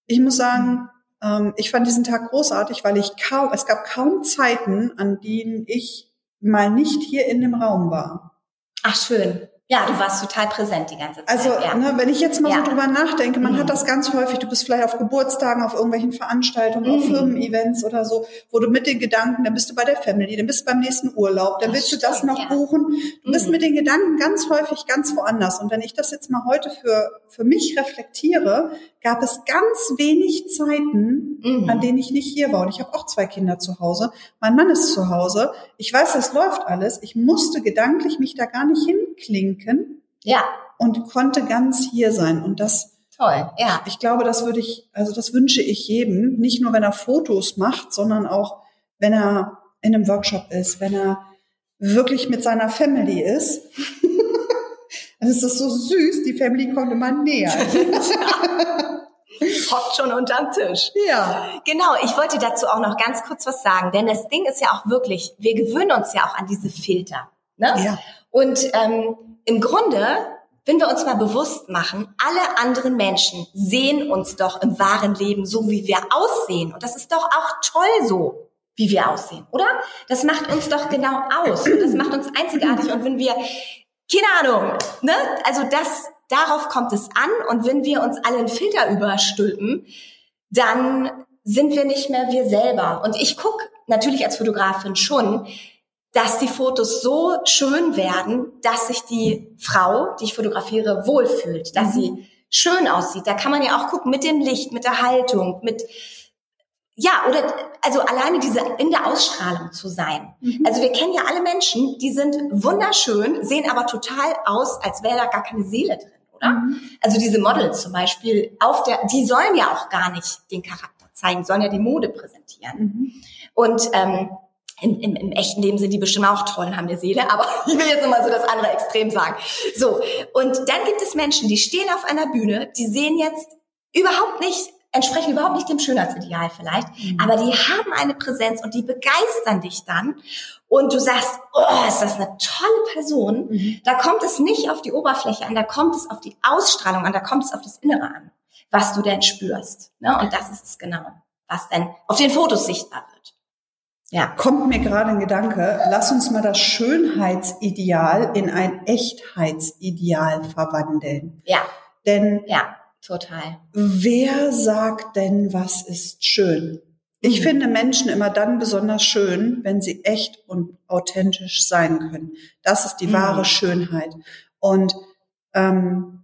[SPEAKER 1] ich muss sagen, ähm, ich fand diesen Tag großartig, weil ich kaum, es gab kaum Zeiten, an denen ich mal nicht hier in dem Raum war.
[SPEAKER 2] Ach schön. Ja, du warst total präsent die ganze Zeit.
[SPEAKER 1] Also,
[SPEAKER 2] ja.
[SPEAKER 1] ne, wenn ich jetzt mal ja. so drüber nachdenke, man mhm. hat das ganz häufig, du bist vielleicht auf Geburtstagen, auf irgendwelchen Veranstaltungen, mhm. auf Firmen-Events oder so, wo du mit den Gedanken, dann bist du bei der Family, dann bist du beim nächsten Urlaub, dann das willst du das noch ja. buchen. Du mhm. bist mit den Gedanken ganz häufig ganz woanders. Und wenn ich das jetzt mal heute für, für mich reflektiere, gab es ganz wenig Zeiten, mhm. an denen ich nicht hier war. Und ich habe auch zwei Kinder zu Hause. Mein Mann ist zu Hause. Ich weiß, das läuft alles. Ich musste gedanklich mich da gar nicht hinklinken denken.
[SPEAKER 2] Ja.
[SPEAKER 1] Und konnte ganz hier sein. Und das,
[SPEAKER 2] Toll, ja.
[SPEAKER 1] Ich glaube, das würde ich, also das wünsche ich jedem, nicht nur wenn er Fotos macht, sondern auch wenn er in einem Workshop ist, wenn er wirklich mit seiner Family ist. Es ist so süß, die Family kommt immer näher.
[SPEAKER 2] Hockt schon unterm Tisch.
[SPEAKER 1] Ja.
[SPEAKER 2] Genau, ich wollte dazu auch noch ganz kurz was sagen, denn das Ding ist ja auch wirklich, wir gewöhnen uns ja auch an diese Filter. Ne?
[SPEAKER 1] Ja.
[SPEAKER 2] Und ähm, im Grunde, wenn wir uns mal bewusst machen, alle anderen Menschen sehen uns doch im wahren Leben so, wie wir aussehen. Und das ist doch auch toll so, wie wir aussehen, oder? Das macht uns doch genau aus. Und das macht uns einzigartig. Und wenn wir, keine Ahnung, ne? Also das, darauf kommt es an. Und wenn wir uns alle einen Filter überstülpen, dann sind wir nicht mehr wir selber. Und ich gucke natürlich als Fotografin schon, dass die Fotos so schön werden, dass sich die Frau, die ich fotografiere, wohlfühlt, dass mhm. sie schön aussieht. Da kann man ja auch gucken mit dem Licht, mit der Haltung, mit ja, oder also alleine diese in der Ausstrahlung zu sein. Mhm. Also wir kennen ja alle Menschen, die sind wunderschön, sehen aber total aus, als wäre da gar keine Seele drin, oder? Mhm. Also diese Models zum Beispiel, auf der, die sollen ja auch gar nicht den Charakter zeigen, sollen ja die Mode präsentieren. Mhm. Und ähm, im, im, im echten Leben sind die bestimmt auch toll und haben eine Seele, aber ich will jetzt nochmal so das andere Extrem sagen. So, und dann gibt es Menschen, die stehen auf einer Bühne, die sehen jetzt überhaupt nicht, entsprechen überhaupt nicht dem Schönheitsideal vielleicht, mhm. aber die haben eine Präsenz und die begeistern dich dann. Und du sagst, oh, ist das eine tolle Person. Mhm. Da kommt es nicht auf die Oberfläche an, da kommt es auf die Ausstrahlung an, da kommt es auf das Innere an, was du denn spürst. Ne? Und das ist es genau, was denn auf den Fotos sichtbar.
[SPEAKER 1] Ja. Kommt mir gerade ein Gedanke, lass uns mal das Schönheitsideal in ein Echtheitsideal verwandeln.
[SPEAKER 2] Ja.
[SPEAKER 1] Denn
[SPEAKER 2] ja, total.
[SPEAKER 1] Wer sagt denn, was ist schön? Ich mhm. finde Menschen immer dann besonders schön, wenn sie echt und authentisch sein können. Das ist die mhm. wahre Schönheit. Und ähm,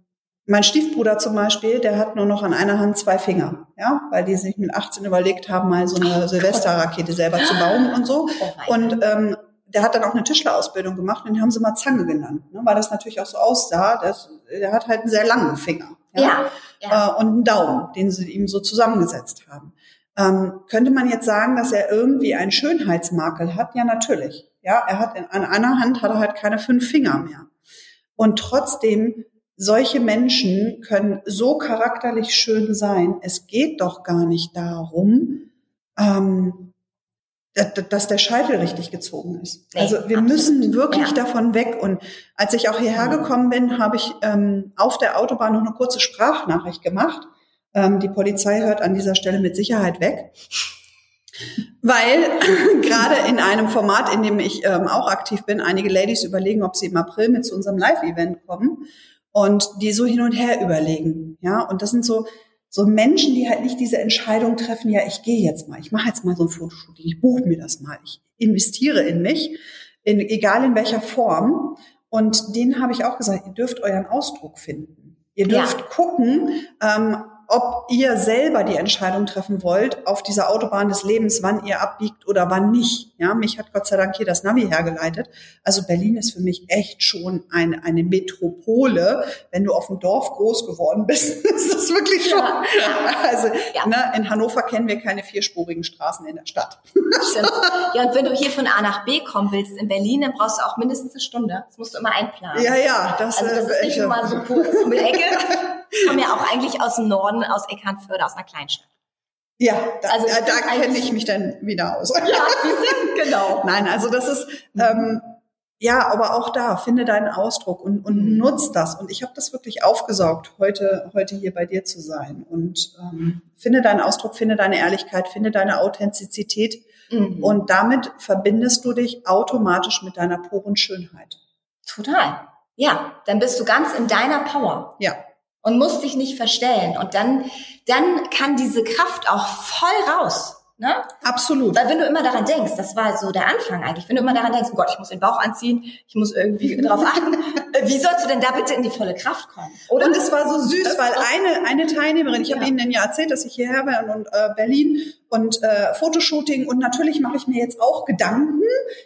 [SPEAKER 1] mein Stiefbruder zum Beispiel, der hat nur noch an einer Hand zwei Finger, ja, weil die sich mit 18 überlegt haben, mal so eine Silvesterrakete selber zu bauen und so. Oh und ähm, der hat dann auch eine Tischlerausbildung gemacht und den haben sie mal Zange genannt, ne, weil das natürlich auch so aussah. Dass, der hat halt einen sehr langen Finger
[SPEAKER 2] ja, ja,
[SPEAKER 1] ja. Äh, und einen Daumen, den sie ihm so zusammengesetzt haben. Ähm, könnte man jetzt sagen, dass er irgendwie einen Schönheitsmakel hat? Ja, natürlich. Ja, er hat in, an einer Hand hat er halt keine fünf Finger mehr. Und trotzdem solche Menschen können so charakterlich schön sein. Es geht doch gar nicht darum, ähm, dass der Scheitel richtig gezogen ist. Nee, also wir absolut. müssen wirklich ja. davon weg. Und als ich auch hierher gekommen bin, habe ich ähm, auf der Autobahn noch eine kurze Sprachnachricht gemacht. Ähm, die Polizei hört an dieser Stelle mit Sicherheit weg. Weil gerade in einem Format, in dem ich ähm, auch aktiv bin, einige Ladies überlegen, ob sie im April mit zu unserem Live-Event kommen und die so hin und her überlegen. Ja, und das sind so, so Menschen, die halt nicht diese Entscheidung treffen, ja, ich gehe jetzt mal, ich mache jetzt mal so ein Fotoshooting, ich buche mir das mal, ich investiere in mich. in, egal in welcher Form. Und denen habe ich auch gesagt, ihr dürft euren Ausdruck finden. Ihr dürft ja. gucken, ähm, ob ihr selber die Entscheidung treffen wollt auf dieser Autobahn des Lebens, wann ihr abbiegt oder wann nicht. Ja, mich hat Gott sei Dank hier das Navi hergeleitet. Also Berlin ist für mich echt schon eine, eine Metropole. Wenn du auf dem Dorf groß geworden bist, ist das wirklich schon. Ja. Also ja. Ne, in Hannover kennen wir keine vierspurigen Straßen in der Stadt.
[SPEAKER 2] Stimmt. Ja, und wenn du hier von A nach B kommen willst in Berlin, dann brauchst du auch mindestens eine Stunde. Das musst du immer einplanen.
[SPEAKER 1] Ja, ja. Das,
[SPEAKER 2] also das ist nicht nur mal so kurz um die Ecke. Ich komme ja auch eigentlich aus dem Norden, aus Eckernförde, aus einer Kleinstadt.
[SPEAKER 1] Ja, da, also da kenne ich mich dann wieder aus. Ja,
[SPEAKER 2] genau.
[SPEAKER 1] Nein, also das ist mhm. ähm, ja, aber auch da finde deinen Ausdruck und, und mhm. nutz das. Und ich habe das wirklich aufgesaugt, heute heute hier bei dir zu sein. Und ähm, finde deinen Ausdruck, finde deine Ehrlichkeit, finde deine Authentizität. Mhm. Und damit verbindest du dich automatisch mit deiner puren Schönheit.
[SPEAKER 2] Total. Ja, dann bist du ganz in deiner Power.
[SPEAKER 1] Ja
[SPEAKER 2] und musst dich nicht verstellen. Und dann, dann kann diese Kraft auch voll raus. Ne?
[SPEAKER 1] Absolut.
[SPEAKER 2] Weil wenn du immer daran denkst, das war so der Anfang eigentlich, wenn du immer daran denkst, oh Gott, ich muss den Bauch anziehen, ich muss irgendwie darauf achten, äh, wie sollst du denn da bitte in die volle Kraft kommen?
[SPEAKER 1] Oder? Und es war so süß, weil eine, eine Teilnehmerin, ich ja. habe Ihnen ja erzählt, dass ich hierher bin und äh, Berlin und äh, Fotoshooting und natürlich mache ich mir jetzt auch Gedanken,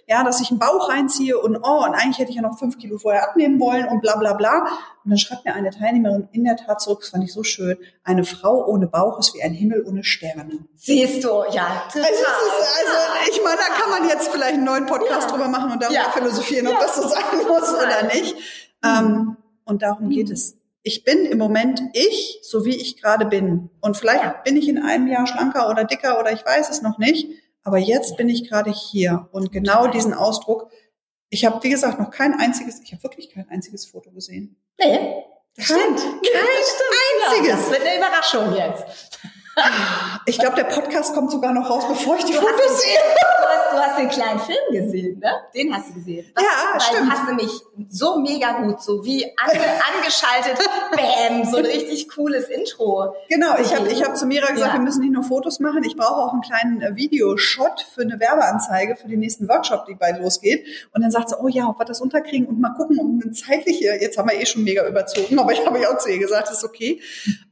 [SPEAKER 1] ja, dass ich einen Bauch reinziehe und oh, und eigentlich hätte ich ja noch fünf Kilo vorher abnehmen wollen und bla bla bla. Und dann schreibt mir eine Teilnehmerin in der Tat zurück, das fand ich so schön, eine Frau ohne Bauch ist wie ein Himmel ohne Sterne.
[SPEAKER 2] Siehst du, ja,
[SPEAKER 1] total. Also, ist, also ich meine, da kann man jetzt vielleicht einen neuen Podcast ja. drüber machen und darüber ja. philosophieren, ob ja. das so sein muss oder nicht. Mhm. Ähm, und darum mhm. geht es. Ich bin im Moment ich, so wie ich gerade bin. Und vielleicht bin ich in einem Jahr schlanker oder dicker oder ich weiß es noch nicht. Aber jetzt bin ich gerade hier. Und genau diesen Ausdruck, ich habe, wie gesagt, noch kein einziges, ich habe wirklich kein einziges Foto gesehen.
[SPEAKER 2] Nee.
[SPEAKER 1] Das kein, stimmt. Kein das einziges. Ja,
[SPEAKER 2] das wird eine Überraschung jetzt.
[SPEAKER 1] Ich glaube, der Podcast kommt sogar noch raus, bevor ich die Fotos sehe.
[SPEAKER 2] Du hast, du hast den kleinen Film gesehen, ne? Den hast du gesehen.
[SPEAKER 1] Was, ja, weil stimmt.
[SPEAKER 2] Du hast nämlich so mega gut, so wie ange, angeschaltet, bam, so ein richtig cooles Intro.
[SPEAKER 1] Genau, ich habe ich hab zu Mira gesagt, ja. wir müssen nicht nur Fotos machen, ich brauche auch einen kleinen äh, Videoshot für eine Werbeanzeige für den nächsten Workshop, die bald losgeht. Und dann sagt sie, oh ja, ob wir das unterkriegen und mal gucken, um eine zeitliche, jetzt haben wir eh schon mega überzogen, aber ich habe ja auch zu ihr gesagt, ist okay.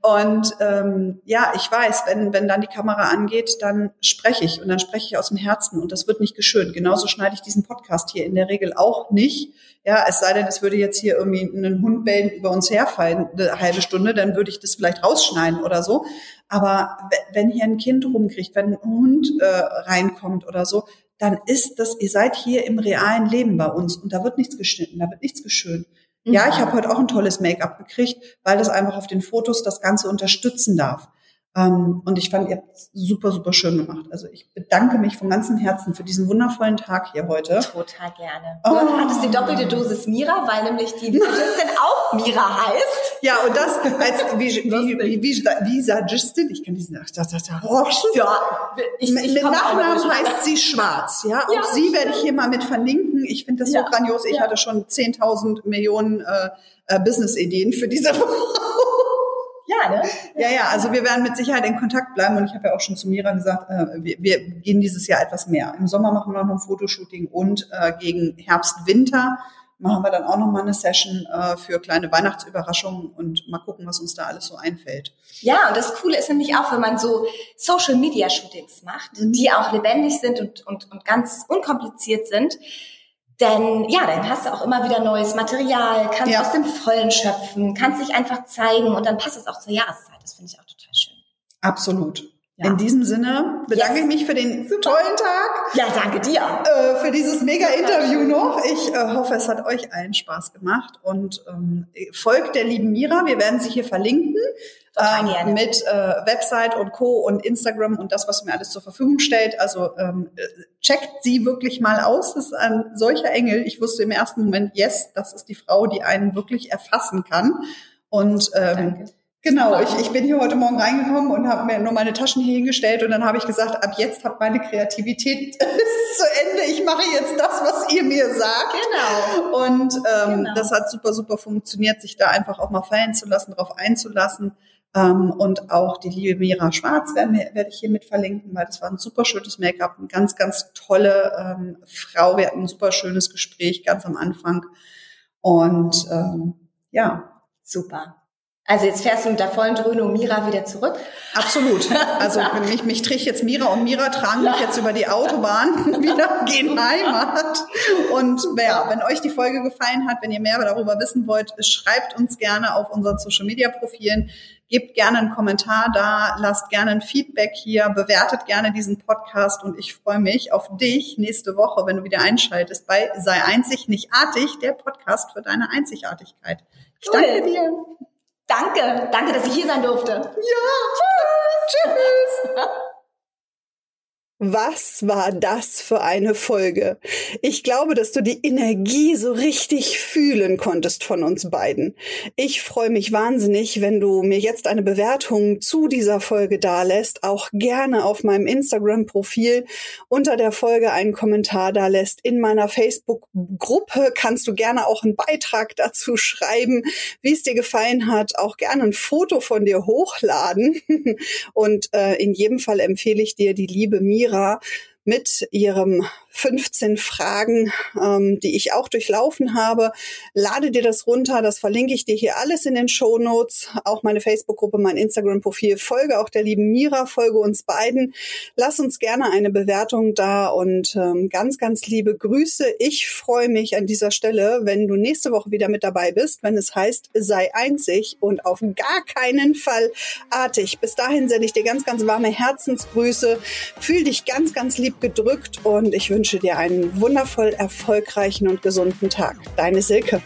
[SPEAKER 1] Und ähm, ja, ich weiß, wenn, wenn dann die Kamera angeht, dann spreche ich und dann spreche ich aus dem Herzen und das wird nicht geschönt. Genauso schneide ich diesen Podcast hier in der Regel auch nicht. Ja, es sei denn, es würde jetzt hier irgendwie ein Hund bellen über uns herfallen, eine halbe Stunde, dann würde ich das vielleicht rausschneiden oder so. Aber wenn hier ein Kind rumkriegt, wenn ein Hund äh, reinkommt oder so, dann ist das, ihr seid hier im realen Leben bei uns und da wird nichts geschnitten, da wird nichts geschönt. Ja, ich habe heute auch ein tolles Make-up gekriegt, weil das einfach auf den Fotos das Ganze unterstützen darf. Ähm, und ich fand, ihr habt super, super schön gemacht. Also ich bedanke mich von ganzem Herzen für diesen wundervollen Tag hier heute.
[SPEAKER 2] Total gerne. Oh. Du hattest die doppelte Dosis Mira, weil nämlich die Visagistin auch Mira heißt.
[SPEAKER 1] Ja, und das als wie, wie, wie, Visagistin, ich kann diesen, ach, das, das, oh, ja, ich, ich mit Nachnamen heißt sie Schwarz. Ja, auch ja, sie werde ich hier mal mit verlinken. Ich finde das ja. so grandios. Ich ja. hatte schon 10.000 Millionen äh, äh, Business-Ideen für diese
[SPEAKER 2] Ja, ne?
[SPEAKER 1] Ja, ja, also wir werden mit Sicherheit in Kontakt bleiben und ich habe ja auch schon zu Mira gesagt, äh, wir, wir gehen dieses Jahr etwas mehr. Im Sommer machen wir noch ein Fotoshooting und äh, gegen Herbst, Winter machen wir dann auch noch mal eine Session äh, für kleine Weihnachtsüberraschungen und mal gucken, was uns da alles so einfällt.
[SPEAKER 2] Ja, und das Coole ist nämlich auch, wenn man so Social Media Shootings macht, mhm. die auch lebendig sind und, und, und ganz unkompliziert sind, denn ja, dann hast du auch immer wieder neues Material, kannst ja. aus dem Vollen schöpfen, kannst dich einfach zeigen und dann passt es auch zur Jahreszeit. Das finde ich auch total schön.
[SPEAKER 1] Absolut. Ja. In diesem Sinne bedanke yes. ich mich für den tollen Tag.
[SPEAKER 2] Ja, danke dir.
[SPEAKER 1] Äh, für dieses mega Interview noch. Ich äh, hoffe, es hat euch allen Spaß gemacht und ähm, folgt der lieben Mira. Wir werden sie hier verlinken ähm, mit äh, Website und Co. und Instagram und das, was mir alles zur Verfügung stellt. Also ähm, checkt sie wirklich mal aus. Das ist ein solcher Engel. Ich wusste im ersten Moment, yes, das ist die Frau, die einen wirklich erfassen kann. Und ähm, Danke. Genau, ich, ich bin hier heute Morgen reingekommen und habe mir nur meine Taschen hier hingestellt und dann habe ich gesagt, ab jetzt hat meine Kreativität zu Ende. Ich mache jetzt das, was ihr mir sagt.
[SPEAKER 2] Genau.
[SPEAKER 1] Und ähm, genau. das hat super, super funktioniert, sich da einfach auch mal fallen zu lassen, darauf einzulassen. Ähm, und auch die liebe Mira Schwarz werde, werde ich hier mit verlinken, weil das war ein super schönes Make-up, eine ganz, ganz tolle ähm, Frau. Wir hatten ein super schönes Gespräch ganz am Anfang. Und ähm, ja.
[SPEAKER 2] Super. Also jetzt fährst du mit der vollen Dröhnung Mira wieder zurück?
[SPEAKER 1] Absolut. Also mich, mich trägt jetzt Mira und Mira tragen mich jetzt über die Autobahn wieder gehen Heimat. Und ja, wenn euch die Folge gefallen hat, wenn ihr mehr darüber wissen wollt, schreibt uns gerne auf unseren Social Media Profilen. Gebt gerne einen Kommentar da, lasst gerne ein Feedback hier, bewertet gerne diesen Podcast und ich freue mich auf dich nächste Woche, wenn du wieder einschaltest bei Sei einzig, nicht artig, der Podcast für deine Einzigartigkeit. Ich cool. danke dir.
[SPEAKER 2] Danke, danke, dass ich hier sein durfte.
[SPEAKER 1] Ja, tschüss. tschüss. Was war das für eine Folge? Ich glaube, dass du die Energie so richtig fühlen konntest von uns beiden. Ich freue mich wahnsinnig, wenn du mir jetzt eine Bewertung zu dieser Folge dalässt, auch gerne auf meinem Instagram-Profil unter der Folge einen Kommentar dalässt. In meiner Facebook-Gruppe kannst du gerne auch einen Beitrag dazu schreiben, wie es dir gefallen hat, auch gerne ein Foto von dir hochladen. Und äh, in jedem Fall empfehle ich dir die liebe Mira Mira mit ihrem 15 Fragen, ähm, die ich auch durchlaufen habe. Lade dir das runter, das verlinke ich dir hier alles in den Show Notes, auch meine Facebook-Gruppe, mein Instagram-Profil. Folge auch der lieben Mira, folge uns beiden. Lass uns gerne eine Bewertung da und ähm, ganz, ganz liebe Grüße. Ich freue mich an dieser Stelle, wenn du nächste Woche wieder mit dabei bist, wenn es heißt, sei einzig und auf gar keinen Fall artig. Bis dahin sende ich dir ganz, ganz warme Herzensgrüße. Fühl dich ganz, ganz lieb gedrückt und ich wünsche wünsche dir einen wundervoll erfolgreichen und gesunden Tag. Deine Silke.